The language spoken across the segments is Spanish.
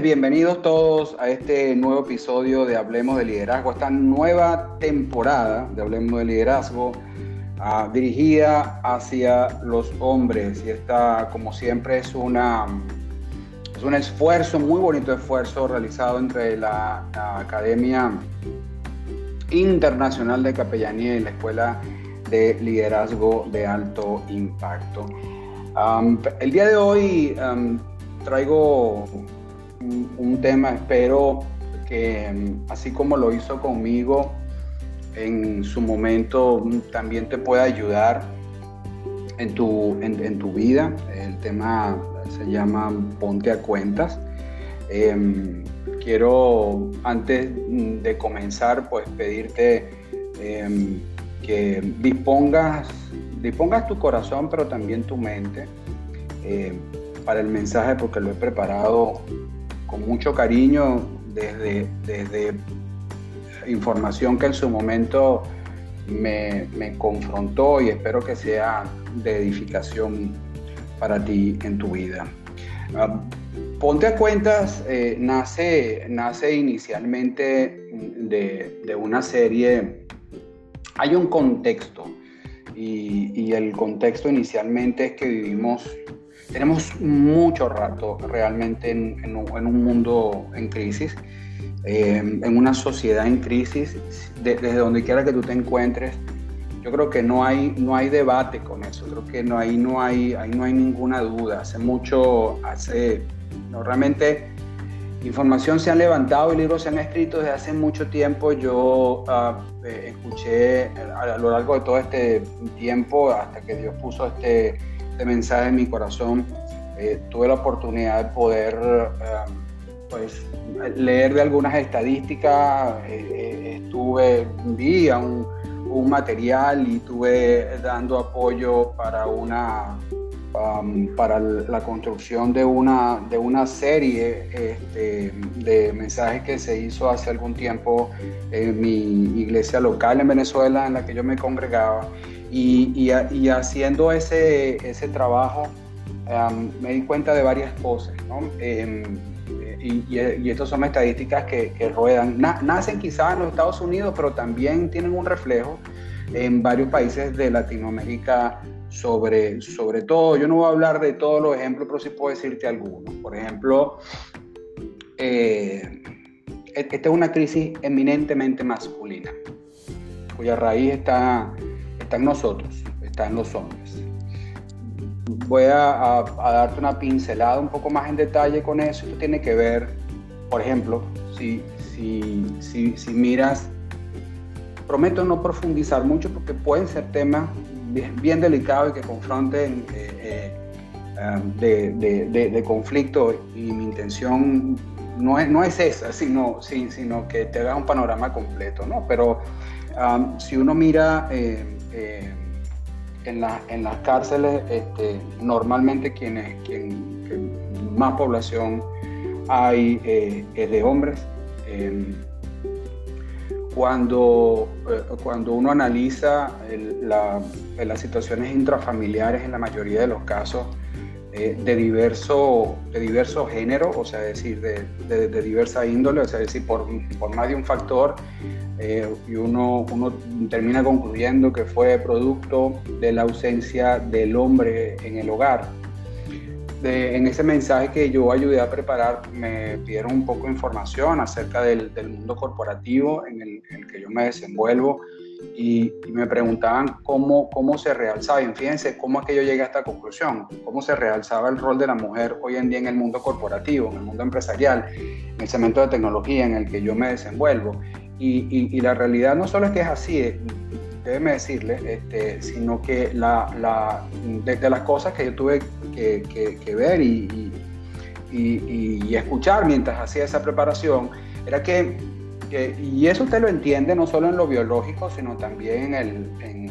Bienvenidos todos a este nuevo episodio de Hablemos de Liderazgo, esta nueva temporada de Hablemos de Liderazgo ah, dirigida hacia los hombres. Y esta, como siempre, es, una, es un esfuerzo, muy bonito esfuerzo realizado entre la, Academia Internacional de Capellanía y la Escuela de Liderazgo de Alto Impacto. el día de hoy traigo un, tema, espero que mm, así como lo hizo conmigo en su momento, mm, también te pueda ayudar en tu, en, tu vida. El tema se llama Ponte a cuentas. Em, quiero, antes mm, de comenzar, pues pedirte em, que dispongas, dispongas tu corazón, pero también tu mente eh, para el mensaje, porque lo he preparado con mucho cariño desde, desde información que en su momento me, confrontó y espero que sea de edificación para ti en tu vida. Ah, ponte a cuentas, eh, nace, nace inicialmente de, una serie, hay un contexto y, y el contexto inicialmente es que vivimos tenemos mucho rato realmente en, un mundo en crisis, eh, en una sociedad en crisis, desde donde quiera que tú te encuentres. Yo creo que no hay, no hay debate con eso, creo que no, ahí, no hay, ahí no hay ninguna duda. Hace mucho, hace, no, realmente información se ha levantado y libros se han escrito desde hace mucho tiempo. Yo ah, eh, escuché a, lo largo de todo este tiempo, hasta que Dios puso este este mensaje en mi corazón, eh, tuve la oportunidad de poder eh, pues, leer de algunas estadísticas, eh, estuve, vi un, un, material y estuve dando apoyo para una um, para la construcción de una, de una serie este, de mensajes que se hizo hace algún tiempo en mi iglesia local en Venezuela en la que yo me congregaba y, haciendo ese, ese trabajo me di cuenta de varias cosas, em, y, y, estas son estadísticas que, ruedan. nacen quizás en los Estados Unidos, pero también tienen un reflejo en varios países de Latinoamérica sobre, sobre todo. Yo no voy a hablar de todos los ejemplos, pero sí puedo decirte algunos. Por ejemplo, eh, e-, esta es una crisis eminentemente masculina, cuya raíz está está en nosotros, está en los hombres. Voy a, darte una pincelada un poco más en detalle con eso. Esto tiene que ver, por ejemplo, si, si, si, miras, prometo no profundizar mucho porque pueden ser temas bien, delicados y que confronten eh, eh, um, de, de, de, conflicto y mi intención no es, no es esa, sino, sino que te haga un panorama completo, ¿no? Pero um, si uno mira... Eh, eh, en, en, las cárceles este, normalmente quienes, quien, más población hay eh, es de hombres. Em, cuando, eh, cuando uno analiza las situaciones intrafamiliares en la mayoría de los casos, de, diverso, de género, o sea, decir, de, de, diversa índole, o sea, decir, por, por más de un factor, eh, y uno, uno termina concluyendo que fue producto de la ausencia del hombre en el hogar. en ese mensaje que yo ayudé a preparar, me pidieron un poco de información acerca del, del mundo corporativo en el, que yo me desenvuelvo y, me preguntaban cómo, cómo se realzaba. Y fíjense cómo es que yo llegué a esta conclusión, cómo se realzaba el rol de la mujer hoy en día en el mundo corporativo, en el mundo empresarial, en el segmento de tecnología en el que yo me desenvuelvo. Y, y, la realidad no solo es que es así, eh, déjeme decirle, este, sino que la, la, de, las cosas que yo tuve que, que, ver y, y, escuchar mientras hacía esa preparación, era que, y eso usted lo entiende no solo en lo biológico, sino también en,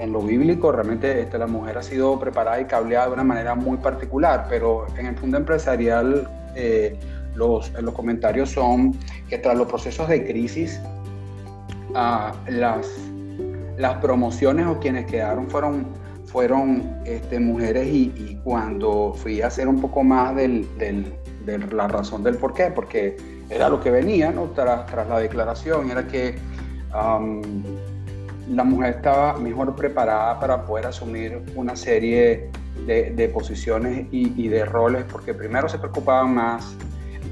en, lo bíblico, realmente este, la mujer ha sido preparada y cableada de una manera muy particular, pero en el mundo empresarial eh, los, los comentarios son que tras los procesos de crisis, uh, las las promociones o quienes quedaron fueron, fueron este, mujeres y, cuando fui a hacer un poco más del, de la razón del por qué, porque era lo que venía ¿no? tras, tras la declaración, era que la mujer estaba mejor preparada para poder asumir una serie de, de posiciones y, y, de roles, porque primero se preocupaban más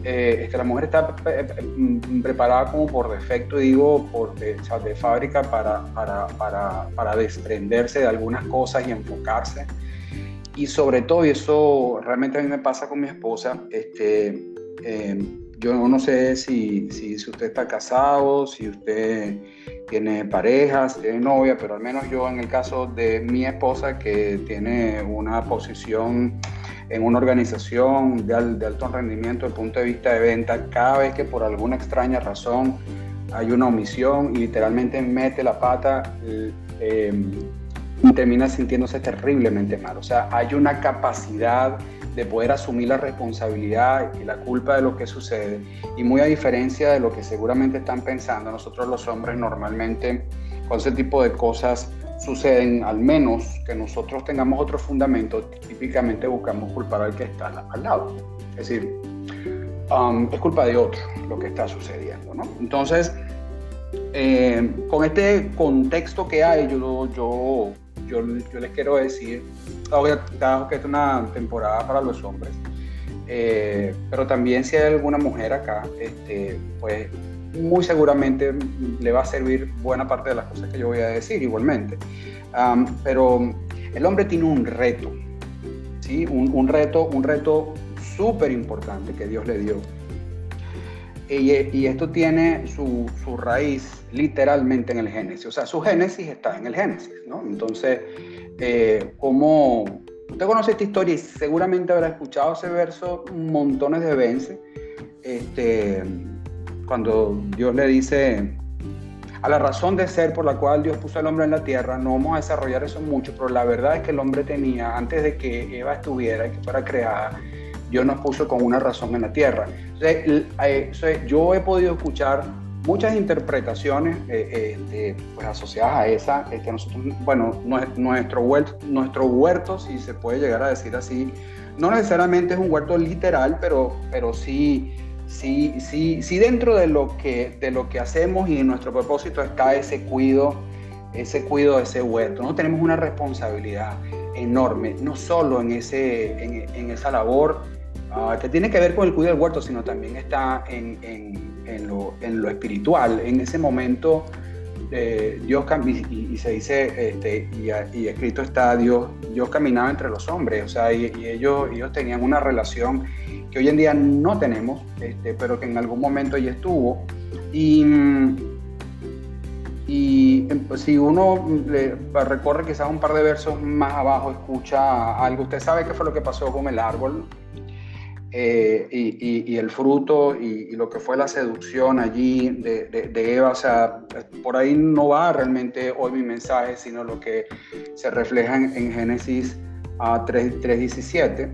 eh, que la mujer está eh, eh, preparada como por defecto, digo, por de, de fábrica para, para, para, para, desprenderse de algunas cosas y enfocarse. Y sobre todo, y eso realmente a mí me pasa con mi esposa, este, yo no sé si, si, usted está casado, si usted tiene parejas, tiene novia, pero al menos yo en el caso de mi esposa que tiene una posición en una organización de, alto rendimiento desde el punto de vista de venta, cada vez que por alguna extraña razón hay una omisión y literalmente mete la pata, eh, termina sintiéndose terriblemente mal. O sea, hay una capacidad de poder asumir la responsabilidad y la culpa de lo que sucede. Y muy a diferencia de lo que seguramente están pensando, nosotros los hombres normalmente con ese tipo de cosas suceden, al menos que nosotros tengamos otro fundamento, típicamente buscamos culpar al que está al lado. Es decir, um, es culpa de otro lo que está sucediendo. ¿no? Entonces, eh, con este contexto que hay, yo, yo, yo, les quiero decir, claro que es una temporada para los hombres, eh, pero también si hay alguna mujer acá, este, pues muy seguramente le va a servir buena parte de las cosas que yo voy a decir igualmente. pero el hombre tiene un reto, ¿sí? un, reto, un reto súper importante que Dios le dio. Y, esto tiene su, raíz literalmente en el Génesis. O sea, su Génesis está en el Génesis, ¿no? Entonces, eh, como usted conoce esta historia y seguramente habrá escuchado ese verso montones de veces, este, cuando Dios le dice a la razón de ser por la cual Dios puso al hombre en la tierra, no vamos a desarrollar eso mucho, pero la verdad es que el hombre tenía, antes de que Eva estuviera y que fuera creada, Dios nos puso con una razón en la tierra. Entonces, yo he podido escuchar muchas interpretaciones eh, eh, pues asociadas a esa. Este, nosotros, bueno, nuestro huerto, nuestro huerto, si se puede llegar a decir así, no necesariamente es un huerto literal, pero, pero sí sí, sí, sí dentro de lo, que, de lo que hacemos y en nuestro propósito está ese cuido, ese cuido de ese huerto. Tenemos una responsabilidad enorme, no solo en, ese, en, esa labor ah, que tiene que ver con el cuidado del huerto, sino también está en, lo, en lo, espiritual. En ese momento eh, Dios y, y, se dice, este, y, escrito está, Dios, Dios caminaba entre los hombres, o sea, y, ellos, ellos tenían una relación que hoy en día no tenemos, este, pero que en algún momento ya estuvo. Y, y em, si uno recorre quizás un par de versos más abajo, escucha algo, usted sabe qué fue lo que pasó con el árbol eh, y, el fruto y, lo que fue la seducción allí de, Eva. O sea, por ahí no va realmente hoy mi mensaje, sino lo que se refleja en, Génesis 3.17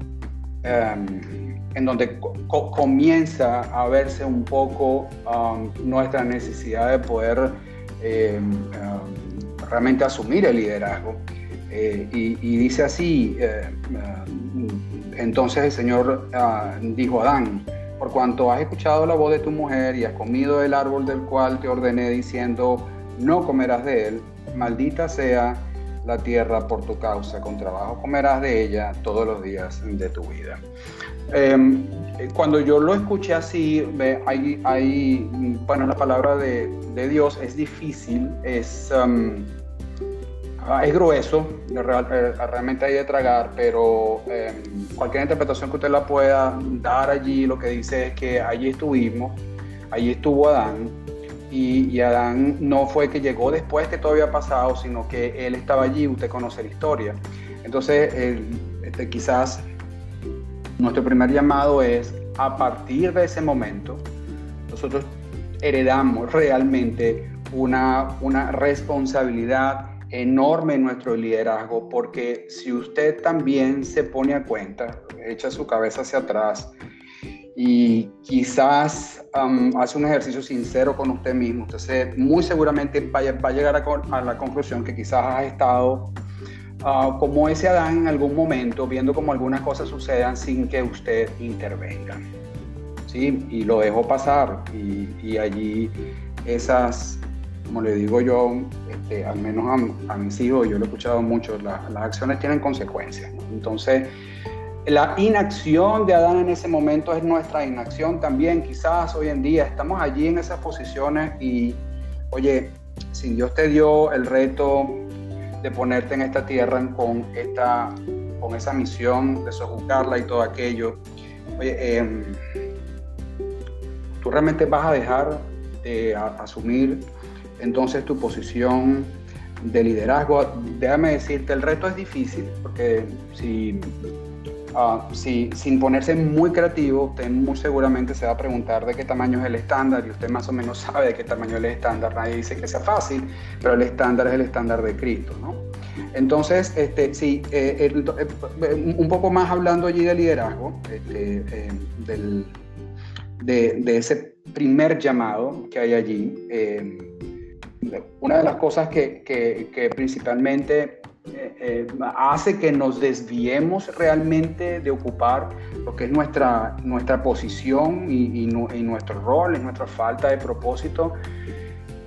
en donde comienza a verse un poco um, nuestra necesidad de poder um, realmente asumir el liderazgo. Eh, y, dice así, eh, um, entonces el Señor uh, dijo a Adán, por cuanto has escuchado la voz de tu mujer y has comido del árbol del cual te ordené diciendo, no comerás de él, maldita sea la tierra por tu causa, con trabajo comerás de ella todos los días de tu vida. Em, cuando yo lo escuché así, hay, hay, bueno, la palabra de, de Dios es difícil, es, um, ah, es grueso, eh, realmente hay de tragar, pero em, cualquier interpretación que usted la pueda dar allí, lo que dice es que allí estuvimos, allí estuvo Adán, y, Adán no fue que llegó después que todo había pasado, sino que él estaba allí, usted conoce la historia. Entonces, este, quizás nuestro primer llamado es, a partir de ese momento, nosotros heredamos realmente una, una responsabilidad enorme en nuestro liderazgo, porque si usted también se pone a cuenta, echa su cabeza hacia atrás y quizás hace un ejercicio sincero con usted mismo, usted muy seguramente va, a llegar a, la conclusión que quizás ha estado ah, como ese Adán en algún momento, viendo como algunas cosas sucedan sin que usted intervenga. ¿sí? Y lo dejó pasar y, allí esas, como le digo yo, este, al menos a, mis hijos, yo lo he escuchado mucho, las acciones tienen consecuencias. Entonces, la inacción de Adán en ese momento es nuestra inacción también, quizás hoy en día estamos allí en esas posiciones y, oye, si Dios te dio el reto de ponerte en esta tierra con, esta, con esa misión de sojuzgarla y todo aquello, oye, em, tú realmente vas a dejar de asumir entonces tu posición de liderazgo. Déjame decirte, el reto es difícil porque si Ah, si, sin ponerse muy creativo, usted muy seguramente se va a preguntar de qué tamaño es el estándar y usted más o menos sabe de qué tamaño es el estándar. Nadie dice que sea fácil, pero el estándar es el estándar de Cristo, ¿no? Entonces, este, sí, eh, eh, un poco más hablando allí de liderazgo, este, eh, del, de, ese primer llamado que hay allí, una de las cosas que, que, que principalmente eh, eh, hace que nos desviemos realmente de ocupar lo que es nuestra, nuestra posición y, nuestro rol, y nuestra falta de propósito.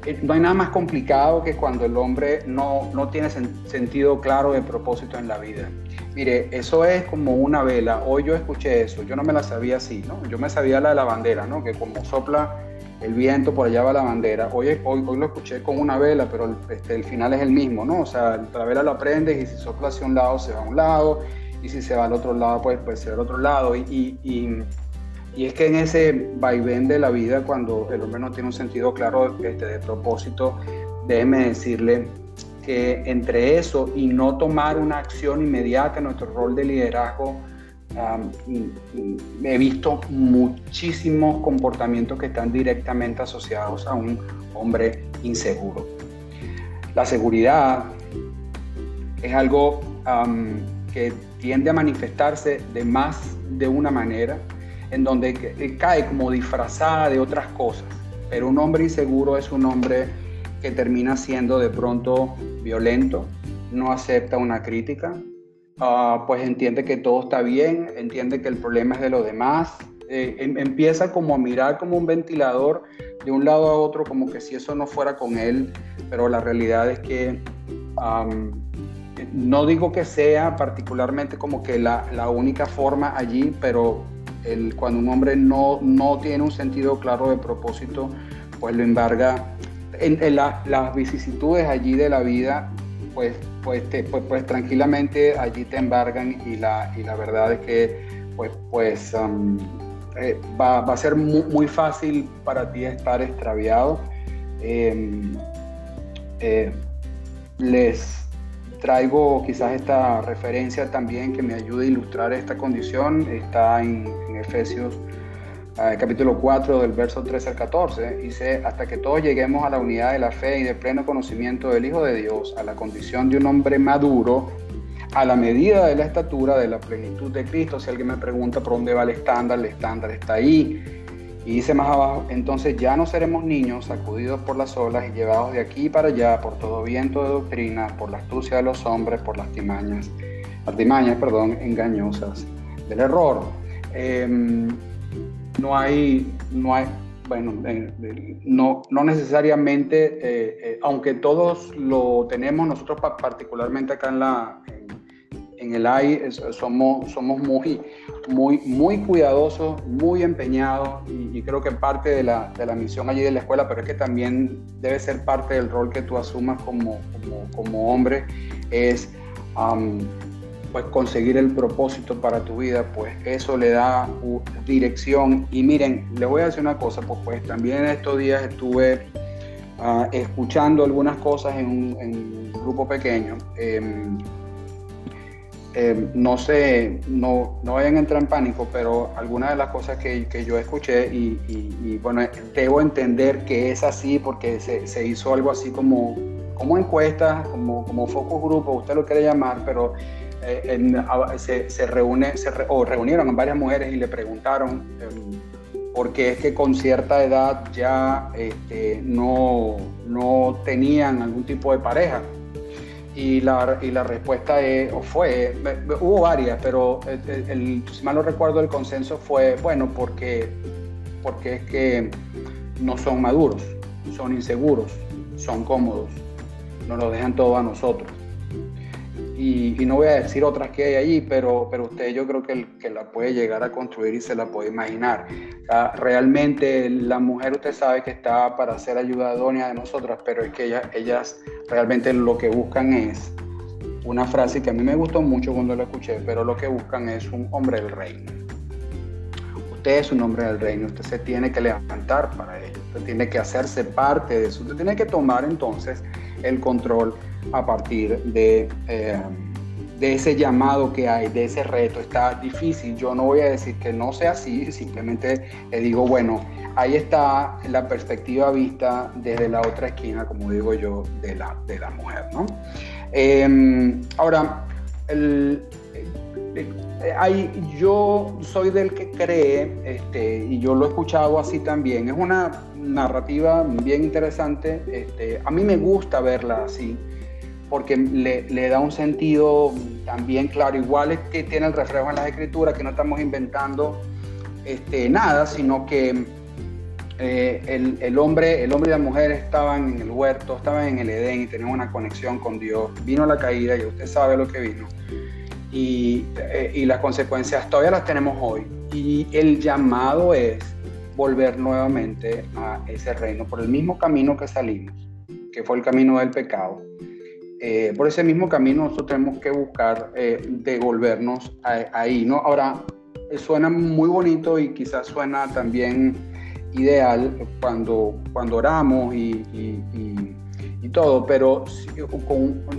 Eh, no hay nada más complicado que cuando el hombre no, no tiene sentido claro de propósito en la vida. Mire, eso es como una vela. Hoy yo escuché eso, yo no me la sabía así, ¿no? Yo me sabía la de la bandera, ¿no? Que como sopla el viento, por allá va la bandera. Hoy, hoy, lo escuché con una vela, pero el, este, el final es el mismo, ¿no? O sea, la vela lo aprendes y si sopla hacia un lado, se va a un lado, y si se va al otro lado, pues, pues se va al otro lado. Y, y, y, es que en ese vaivén de la vida, cuando el hombre no tiene un sentido claro este, de propósito, déjeme decirle que entre eso y no tomar una acción inmediata nuestro rol de liderazgo, he visto muchísimos comportamientos que están directamente asociados a un hombre inseguro. La seguridad es algo que tiende a manifestarse de más de una manera, en donde cae como disfrazada de otras cosas. Pero un hombre inseguro es un hombre que termina siendo de pronto violento, no acepta una crítica, Ah, pues entiende que todo está bien, entiende que el problema es de los demás, eh, em, empieza como a mirar como un ventilador de un lado a otro, como que si eso no fuera con él, pero la realidad es que no digo que sea particularmente como que la, la única forma allí, pero el, cuando un hombre no, no tiene un sentido claro de propósito, pues lo embarga. En, las vicisitudes allí de la vida pues, pues, pues, pues, tranquilamente allí te embargan y la, y la verdad es que pues, pues um, eh, va, va, a ser muy, fácil para ti estar extraviado. Em, eh, les traigo quizás esta referencia también que me ayude a ilustrar esta condición. Está en, en Efesios capítulo 4 del verso 13 al 14, dice, hasta que todos lleguemos a la unidad de la fe y de pleno conocimiento del Hijo de Dios, a la condición de un hombre maduro, a la medida de la estatura de la plenitud de Cristo. Si alguien me pregunta por dónde va el estándar, el estándar está ahí. Y dice más abajo, entonces ya no seremos niños sacudidos por las olas y llevados de aquí para allá por todo viento de doctrina, por la astucia de los hombres, por las timañas, artimañas, perdón, engañosas del error. Em, no hay, no hay, bueno, no, no necesariamente, aunque todos lo tenemos, nosotros particularmente acá en la, en el AI somos, somos muy, muy, muy cuidadosos, muy empeñados y, creo que parte de la, de la, misión allí de la escuela, pero es que también debe ser parte del rol que tú asumas como, como hombre, es pues conseguir el propósito para tu vida, pues eso le da dirección. Y miren, les voy a decir una cosa, pues, pues también estos días estuve ah, escuchando algunas cosas en un, grupo pequeño. Em, eh, no sé, no, no vayan a entrar en pánico, pero algunas de las cosas que, que yo escuché y, bueno, debo entender que es así porque se, se, hizo algo así como, como encuestas, como, como focus grupo, usted lo quiere llamar, pero eh, se, reúne, o reunieron varias mujeres y le preguntaron eh, por qué es que con cierta edad ya este, no, no tenían algún tipo de pareja y la, y la respuesta es, o fue, hubo varias, pero si mal no recuerdo el consenso fue, bueno, porque, porque es que no son maduros, son inseguros, son cómodos, nos lo dejan todo a nosotros. Y, no voy a decir otras que hay allí, pero, pero usted yo creo que, que la puede llegar a construir y se la puede imaginar. realmente la mujer usted sabe que está para ser ayudadora de nosotras, pero es que ellas, ellas realmente lo que buscan es una frase que a mí me gustó mucho cuando la escuché, pero lo que buscan es un hombre del reino. Usted es un hombre del reino, usted se tiene que levantar para ello, usted tiene que hacerse parte de eso, usted tiene que tomar entonces el control a partir de, eh, de ese llamado que hay, de ese reto. Está difícil, yo no voy a decir que no sea así, simplemente le digo, bueno, ahí está la perspectiva vista desde la otra esquina, como digo yo, de la, de la mujer. ¿no? Em, ahora, el, yo soy del que cree, este, y yo lo he escuchado así también, es una narrativa bien interesante, este, a mí me gusta verla así, porque le, da un sentido también claro, igual es que tiene el reflejo en las escrituras, que no estamos inventando este, nada, sino que eh, el, el, hombre, el hombre y la mujer estaban en el huerto, estaban en el Edén y tenían una conexión con Dios. Vino la caída y usted sabe lo que vino. Y, eh, y las consecuencias todavía las tenemos hoy. Y el llamado es volver nuevamente a ese reino por el mismo camino que salimos, que fue el camino del pecado eh, por ese mismo camino nosotros tenemos que buscar eh, devolvernos ahí, ¿no? Ahora, eh, suena muy bonito y quizás suena también ideal cuando, cuando oramos y, todo, pero si,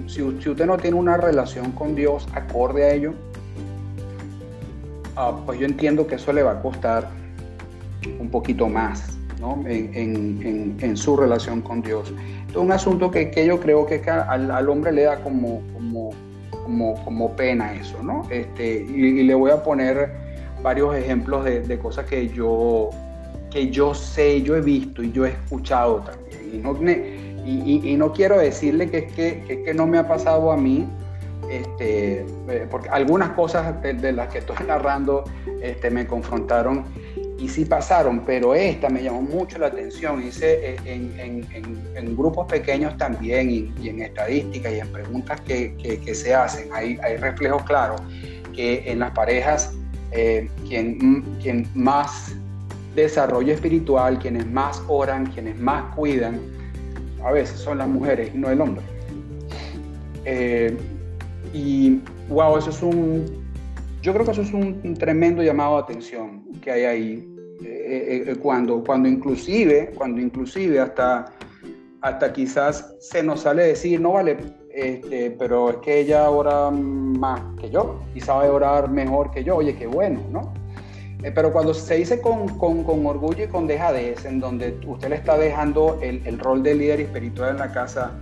si, usted no tiene una relación con Dios acorde a ello, ah, pues yo entiendo que eso le va a costar un poquito más ¿no? en, en su relación con Dios un asunto que, que yo creo que al, al, hombre le da como, como, como, como pena eso, ¿no? Este, y, le voy a poner varios ejemplos de, de, cosas que yo, que yo sé, yo he visto y yo he escuchado también. Y no, y, y no quiero decirle que es que, que, no me ha pasado a mí, este, eh, porque algunas cosas de, de, las que estoy narrando este, me confrontaron y sí pasaron, pero esta me llamó mucho la atención. Hice en, en, grupos pequeños también y, en estadísticas y en preguntas que, que, se hacen, hay, hay reflejos claros que en las parejas eh, quien, quien más desarrollo espiritual, quienes más oran, quienes más cuidan, a veces son las mujeres y no el hombre. Eh, y wow, eso es un, yo creo que eso es un, tremendo llamado de atención que hay ahí, eh, eh, eh, cuando, cuando inclusive, cuando inclusive hasta, hasta quizás se nos sale decir, no vale, este, pero es que ella ora más que yo y sabe orar mejor que yo, oye, qué bueno, ¿no? pero cuando se dice con, con, orgullo y con dejadez, en donde usted le está dejando el, el rol de líder espiritual en la casa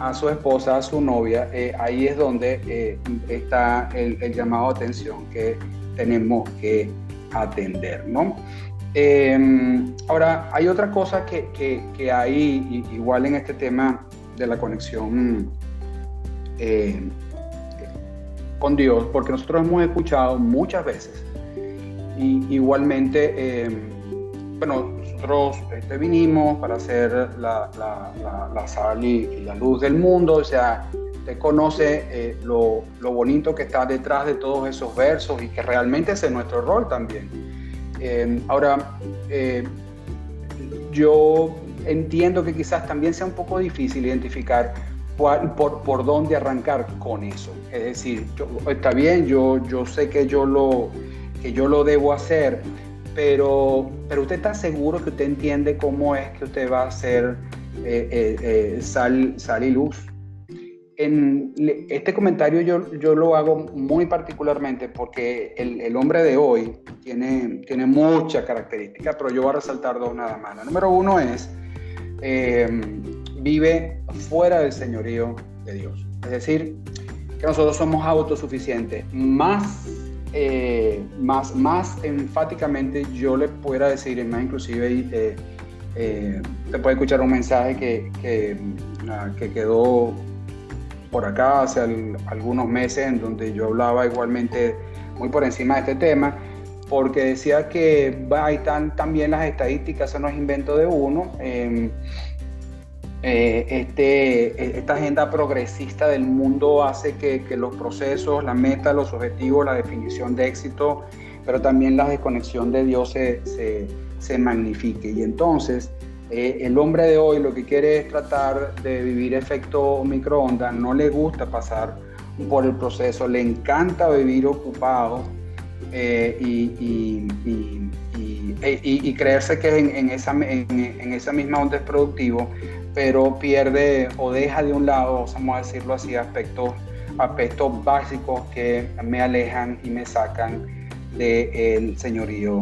a su esposa, a su novia, eh, ahí es donde eh, está el, llamado a atención que tenemos que atender, ¿no? Em, ahora, hay otra cosa que, que, hay igual en este tema de la conexión eh, con Dios, porque nosotros hemos escuchado muchas veces, y igualmente, em, bueno, nosotros este, vinimos para ser la, sal y, la luz del mundo, o sea, usted conoce eh, lo, bonito que está detrás de todos esos versos y que realmente es nuestro rol también. Eh, ahora, eh, yo entiendo que quizás también sea un poco difícil identificar por, por dónde arrancar con eso. Es decir, está bien, yo, yo sé que yo, lo, que yo lo debo hacer, pero, pero usted está seguro que usted entiende cómo es que usted va a hacer eh, eh, sal, sal y luz. Este comentario yo, yo lo hago muy particularmente porque el, hombre de hoy tiene, tiene muchas características, pero yo voy a resaltar dos nada más. La número uno es vive fuera del señorío de Dios. Es decir, que nosotros somos autosuficientes. Más, eh, más, más enfáticamente yo le pudiera decir, más inclusive eh, eh, te puede escuchar un mensaje que, que, que quedó por acá hace algunos meses en donde yo hablaba igualmente muy por encima de este tema porque decía que ahí están también las estadísticas, eso no es invento de uno. Em, eh, este, esta agenda progresista del mundo hace que, los procesos, la meta, los objetivos, la definición de éxito, pero también la desconexión de Dios se, se, magnifique. Y entonces eh, el hombre de hoy lo que quiere es tratar de vivir efecto microondas, no le gusta pasar por el proceso, le encanta vivir ocupado eh, y, y, creerse que en, esa, en, en, esa misma onda es productivo, pero pierde o deja de un lado, vamos a decirlo así, aspectos, aspectos básicos que me alejan y me sacan del señorío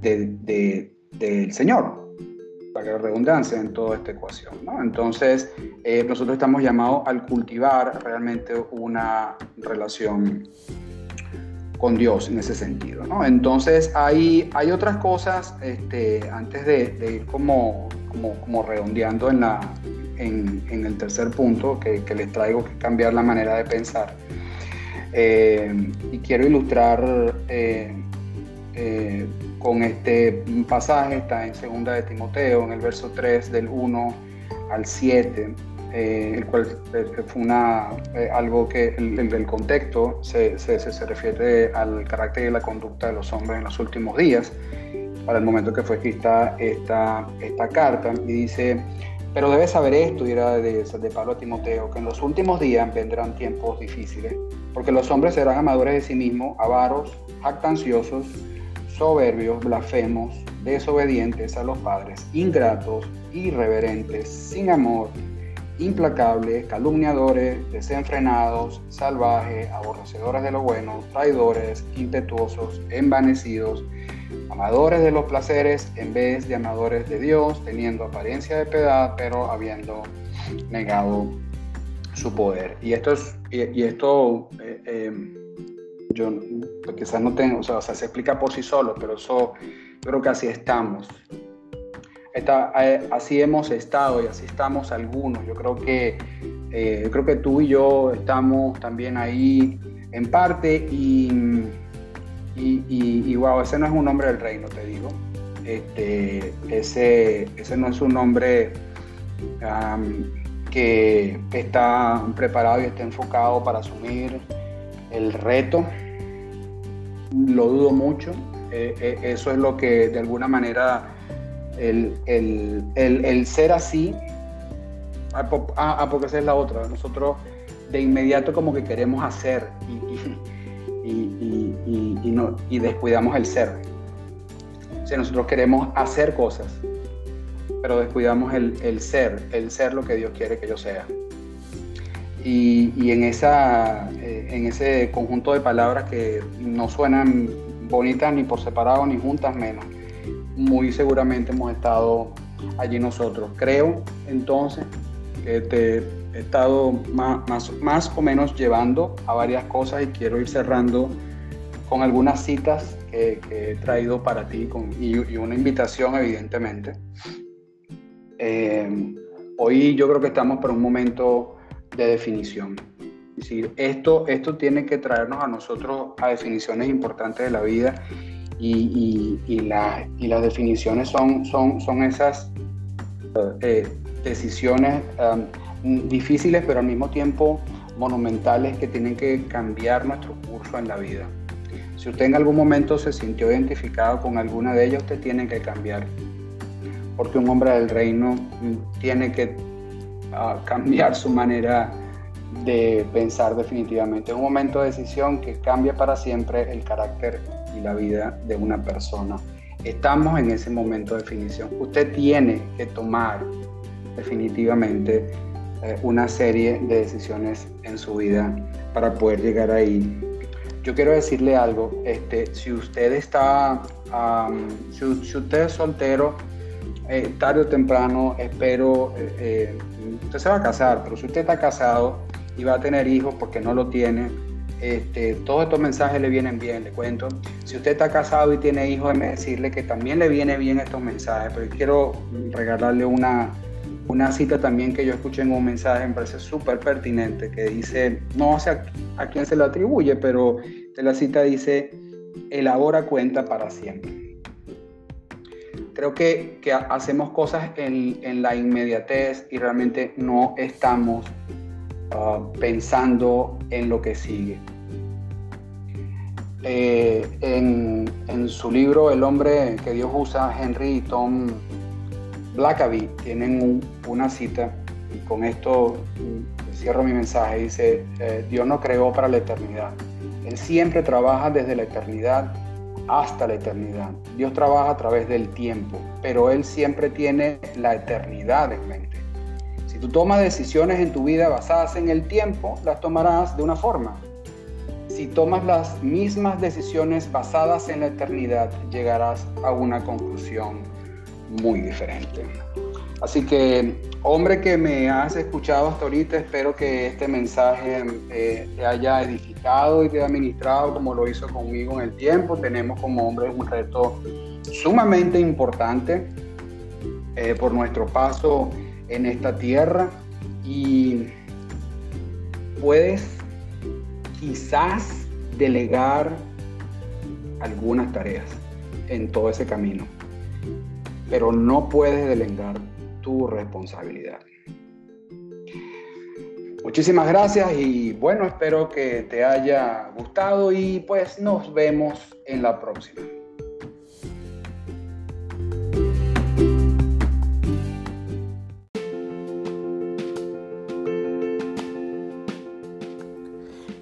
de, del Señor, para la redundancia en toda esta ecuación. Entonces, eh, nosotros estamos llamados al cultivar realmente una relación con Dios en ese sentido. Entonces, hay, hay otras cosas, este, antes de, ir como como, redondeando en, la, en, el tercer punto que, les traigo, que cambiar la manera de pensar. Eh, y quiero ilustrar eh, con este pasaje, está en segunda de Timoteo, en el verso 3 del 1 al 7, el cual fue una, algo que el, del contexto se, se, se, refiere al carácter y la conducta de los hombres en los últimos días para el momento que fue escrita esta, esta carta, y dice, pero debes saber esto, dirá de, de Pablo a Timoteo, que en los últimos días vendrán tiempos difíciles, porque los hombres serán amadores de sí mismos, avaros, jactanciosos, soberbios, blasfemos, desobedientes a los padres, ingratos, irreverentes, sin amor, implacables, calumniadores, desenfrenados, salvajes, aborrecedores de lo bueno, traidores, impetuosos, envanecidos, amadores de los placeres en vez de amadores de Dios, teniendo apariencia de piedad, pero habiendo negado su poder. Y esto es, eh, eh, yo quizás no tengo, o sea, se explica por sí solo, pero eso creo que así estamos. Está, eh, así hemos estado y así estamos algunos. Yo creo que yo creo que tú y yo estamos también ahí en parte y y, y, wow, ese no es un hombre del reino, te digo. Este, ese, ese no es un hombre que está preparado y está enfocado para asumir el reto. Lo dudo mucho. Eh, eh, eso es lo que de alguna manera el, el, el, ser así, ah, ah, porque esa es la otra. Nosotros de inmediato como que queremos hacer y y, no, y descuidamos el ser. si nosotros queremos hacer cosas, pero descuidamos el, ser, el ser lo que Dios quiere que yo sea. Y, en, esa, en ese conjunto de palabras que no suenan bonitas ni por separado ni juntas menos, muy seguramente hemos estado allí nosotros. Creo entonces que te he estado más, más, o menos llevando a varias cosas y quiero ir cerrando con algunas citas que, he traído para ti con, y, una invitación evidentemente. Eh, hoy yo creo que estamos por un momento de definición. Decir, esto, esto tiene que traernos a nosotros a definiciones importantes de la vida y, y, las definiciones son, son, son esas eh, decisiones um, difíciles, pero al mismo tiempo monumentales que tienen que cambiar nuestro curso en la vida. Si usted en algún momento se sintió identificado con alguna de ellas, usted tiene que cambiar. Porque un hombre del reino mm, tiene que uh, cambiar su manera de pensar definitivamente. Es un momento de decisión que cambia para siempre el carácter y la vida de una persona. Estamos en ese momento de definición. Usted tiene que tomar definitivamente eh, una serie de decisiones en su vida para poder llegar ahí. Yo quiero decirle algo, este, si usted está, si, usted es soltero, eh, tarde o temprano, espero, eh, usted se va a casar, pero si usted está casado y va a tener hijos porque no lo tiene, este, todos estos mensajes le vienen bien, le cuento. Si usted está casado y tiene hijos, déjeme decirle que también le viene bien estos mensajes, pero quiero regalarle una, una cita también que yo escuché en un mensaje, me parece súper pertinente, que dice, no sé a, quién se lo atribuye, pero la cita dice, elabora cuenta para siempre. Creo que, que hacemos cosas en, en, la inmediatez y realmente no estamos uh, pensando en lo que sigue. Eh, en, en, su libro El hombre que Dios usa, Henry y Tom Blackaby tienen una cita, y con esto mm, cierro mi mensaje, dice, eh, Dios no creó para la eternidad. Él siempre trabaja desde la eternidad hasta la eternidad. Dios trabaja a través del tiempo, pero Él siempre tiene la eternidad en mente. Si tú tomas decisiones en tu vida basadas en el tiempo, las tomarás de una forma. Si tomas las mismas decisiones basadas en la eternidad, llegarás a una conclusión muy diferente. Así que, hombre que me has escuchado hasta ahorita, espero que este mensaje eh, te haya edificado y te haya ministrado como lo hizo conmigo en el tiempo. Tenemos como hombres un reto sumamente importante eh, por nuestro paso en esta tierra y puedes quizás delegar algunas tareas en todo ese camino pero no puedes delegar tu responsabilidad. Muchísimas gracias y bueno, espero que te haya gustado y pues nos vemos en la próxima.